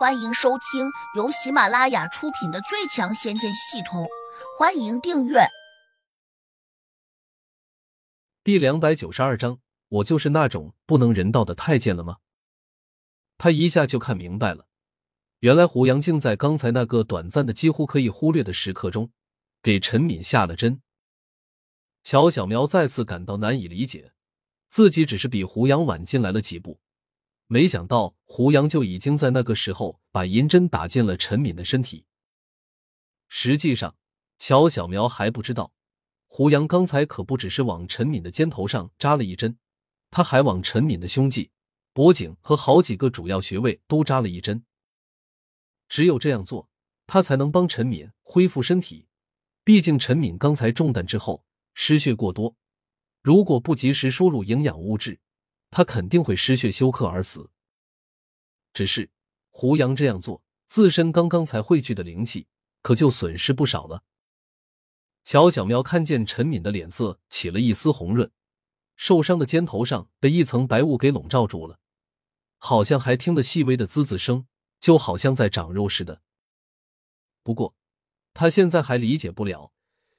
欢迎收听由喜马拉雅出品的《最强仙剑系统》，欢迎订阅。第两百九十二章，我就是那种不能人道的太监了吗？他一下就看明白了，原来胡杨竟在刚才那个短暂的、几乎可以忽略的时刻中，给陈敏下了针。乔小苗再次感到难以理解，自己只是比胡杨晚进来了几步。没想到胡杨就已经在那个时候把银针打进了陈敏的身体。实际上，乔小苗还不知道，胡杨刚才可不只是往陈敏的肩头上扎了一针，他还往陈敏的胸际、脖颈和好几个主要穴位都扎了一针。只有这样做，他才能帮陈敏恢复身体。毕竟陈敏刚才中弹之后失血过多，如果不及时输入营养物质。他肯定会失血休克而死。只是胡杨这样做，自身刚刚才汇聚的灵气可就损失不少了。乔小喵看见陈敏的脸色起了一丝红润，受伤的肩头上被一层白雾给笼罩住了，好像还听得细微的滋滋声，就好像在长肉似的。不过他现在还理解不了，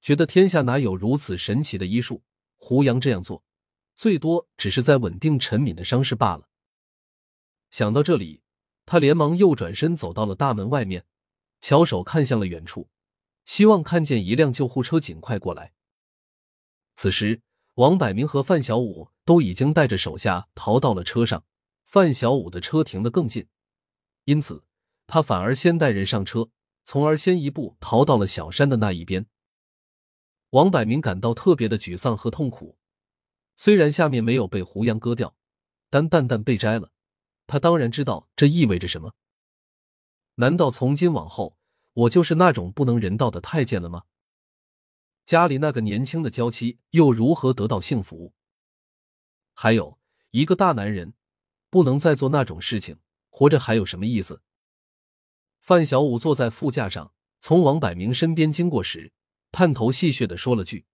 觉得天下哪有如此神奇的医术？胡杨这样做。最多只是在稳定陈敏的伤势罢了。想到这里，他连忙又转身走到了大门外面，巧手看向了远处，希望看见一辆救护车尽快过来。此时，王百明和范小五都已经带着手下逃到了车上，范小五的车停得更近，因此他反而先带人上车，从而先一步逃到了小山的那一边。王百明感到特别的沮丧和痛苦。虽然下面没有被胡杨割掉，但蛋蛋被摘了，他当然知道这意味着什么。难道从今往后，我就是那种不能人道的太监了吗？家里那个年轻的娇妻又如何得到幸福？还有一个大男人不能再做那种事情，活着还有什么意思？范小五坐在副驾上，从王百明身边经过时，探头戏谑的说了句。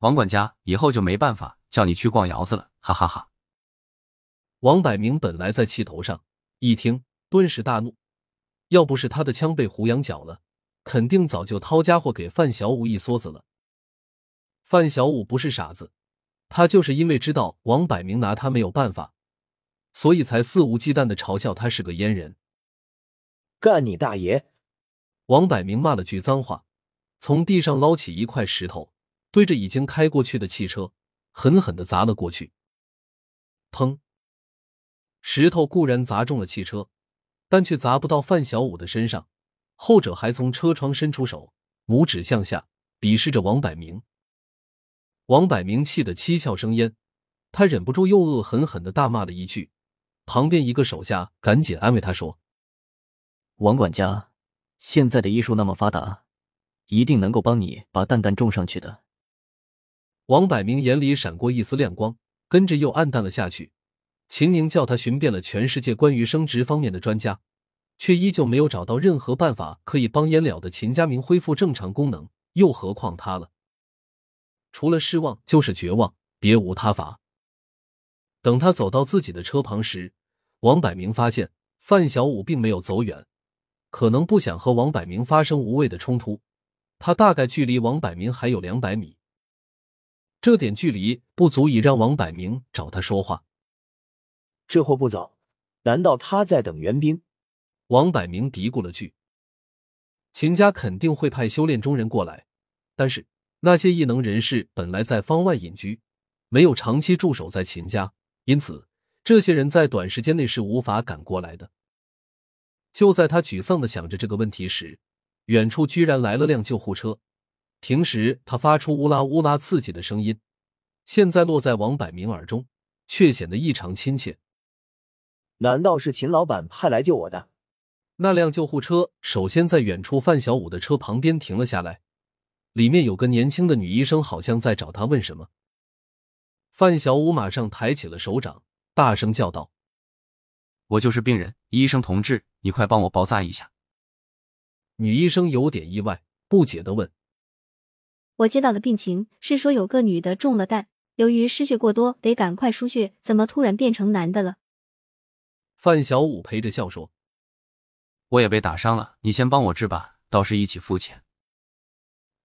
王管家，以后就没办法叫你去逛窑子了，哈哈哈！王百明本来在气头上，一听顿时大怒，要不是他的枪被胡杨缴了，肯定早就掏家伙给范小五一梭子了。范小五不是傻子，他就是因为知道王百明拿他没有办法，所以才肆无忌惮的嘲笑他是个阉人。干你大爷！王百明骂了句脏话，从地上捞起一块石头。对着已经开过去的汽车狠狠的砸了过去，砰！石头固然砸中了汽车，但却砸不到范小五的身上，后者还从车窗伸出手，拇指向下鄙视着王百明。王百明气得七窍生烟，他忍不住又恶狠狠的大骂了一句。旁边一个手下赶紧安慰他说：“王管家，现在的医术那么发达，一定能够帮你把蛋蛋种上去的。”王百明眼里闪过一丝亮光，跟着又暗淡了下去。秦宁叫他寻遍了全世界关于生殖方面的专家，却依旧没有找到任何办法可以帮颜了的秦家明恢复正常功能，又何况他了？除了失望就是绝望，别无他法。等他走到自己的车旁时，王百明发现范小五并没有走远，可能不想和王百明发生无谓的冲突。他大概距离王百明还有两百米。这点距离不足以让王百明找他说话。这货不走，难道他在等援兵？王百明嘀咕了句：“秦家肯定会派修炼中人过来，但是那些异能人士本来在方外隐居，没有长期驻守在秦家，因此这些人在短时间内是无法赶过来的。”就在他沮丧的想着这个问题时，远处居然来了辆救护车。平时他发出乌拉乌拉刺激的声音，现在落在王百明耳中，却显得异常亲切。难道是秦老板派来救我的？那辆救护车首先在远处范小五的车旁边停了下来，里面有个年轻的女医生，好像在找他问什么。范小五马上抬起了手掌，大声叫道：“我就是病人，医生同志，你快帮我包扎一下。”女医生有点意外，不解的问。我接到的病情是说有个女的中了弹，由于失血过多，得赶快输血。怎么突然变成男的了？范小五陪着笑说：“我也被打伤了，你先帮我治吧，到时一起付钱。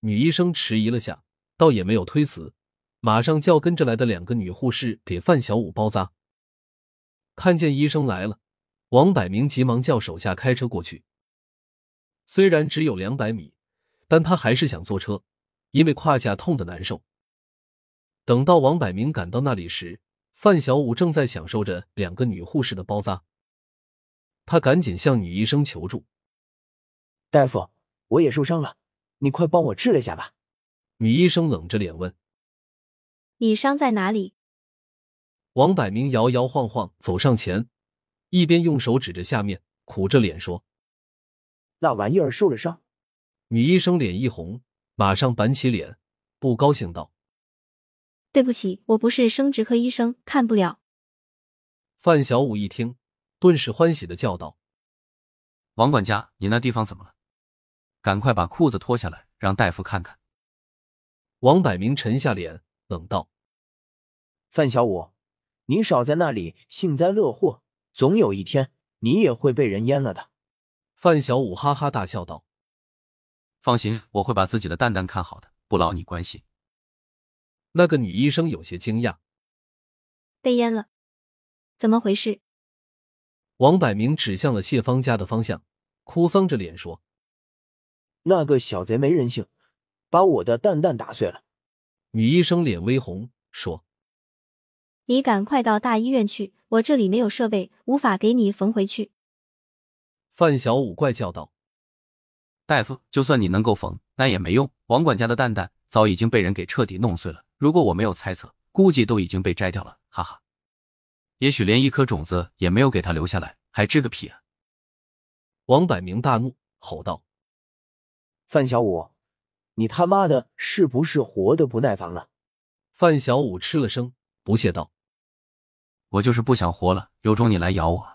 女医生迟疑了下，倒也没有推辞，马上叫跟着来的两个女护士给范小五包扎。看见医生来了，王百明急忙叫手下开车过去。虽然只有两百米，但他还是想坐车，因为胯下痛得难受。等到王百明赶到那里时，范小五正在享受着两个女护士的包扎。他赶紧向女医生求助：“大夫，我也受伤了，你快帮我治了下吧。”女医生冷着脸问：“你伤在哪里？”王百明摇摇晃晃走上前，一边用手指着下面，苦着脸说：“那玩意儿受了伤。”女医生脸一红，马上板起脸，不高兴道：“对不起，我不是生殖科医生，看不了。”范小五一听，顿时欢喜的叫道：“王管家，你那地方怎么了？赶快把裤子脱下来，让大夫看看。”王百明沉下脸，冷道：“范小五。”你少在那里幸灾乐祸，总有一天你也会被人阉了的。范小五哈哈大笑道：“放心，我会把自己的蛋蛋看好的，不劳你关心。”那个女医生有些惊讶：“被淹了？怎么回事？”王百明指向了谢芳家的方向，哭丧着脸说：“那个小贼没人性，把我的蛋蛋打碎了。”女医生脸微红，说。你赶快到大医院去，我这里没有设备，无法给你缝回去。范小五怪叫道：“大夫，就算你能够缝，那也没用。王管家的蛋蛋早已经被人给彻底弄碎了，如果我没有猜测，估计都已经被摘掉了。哈哈，也许连一颗种子也没有给他留下来，还治个屁啊！”王百明大怒，吼道：“范小五，你他妈的是不是活的不耐烦了？”范小五吃了声，不屑道。我就是不想活了，有种你来咬我！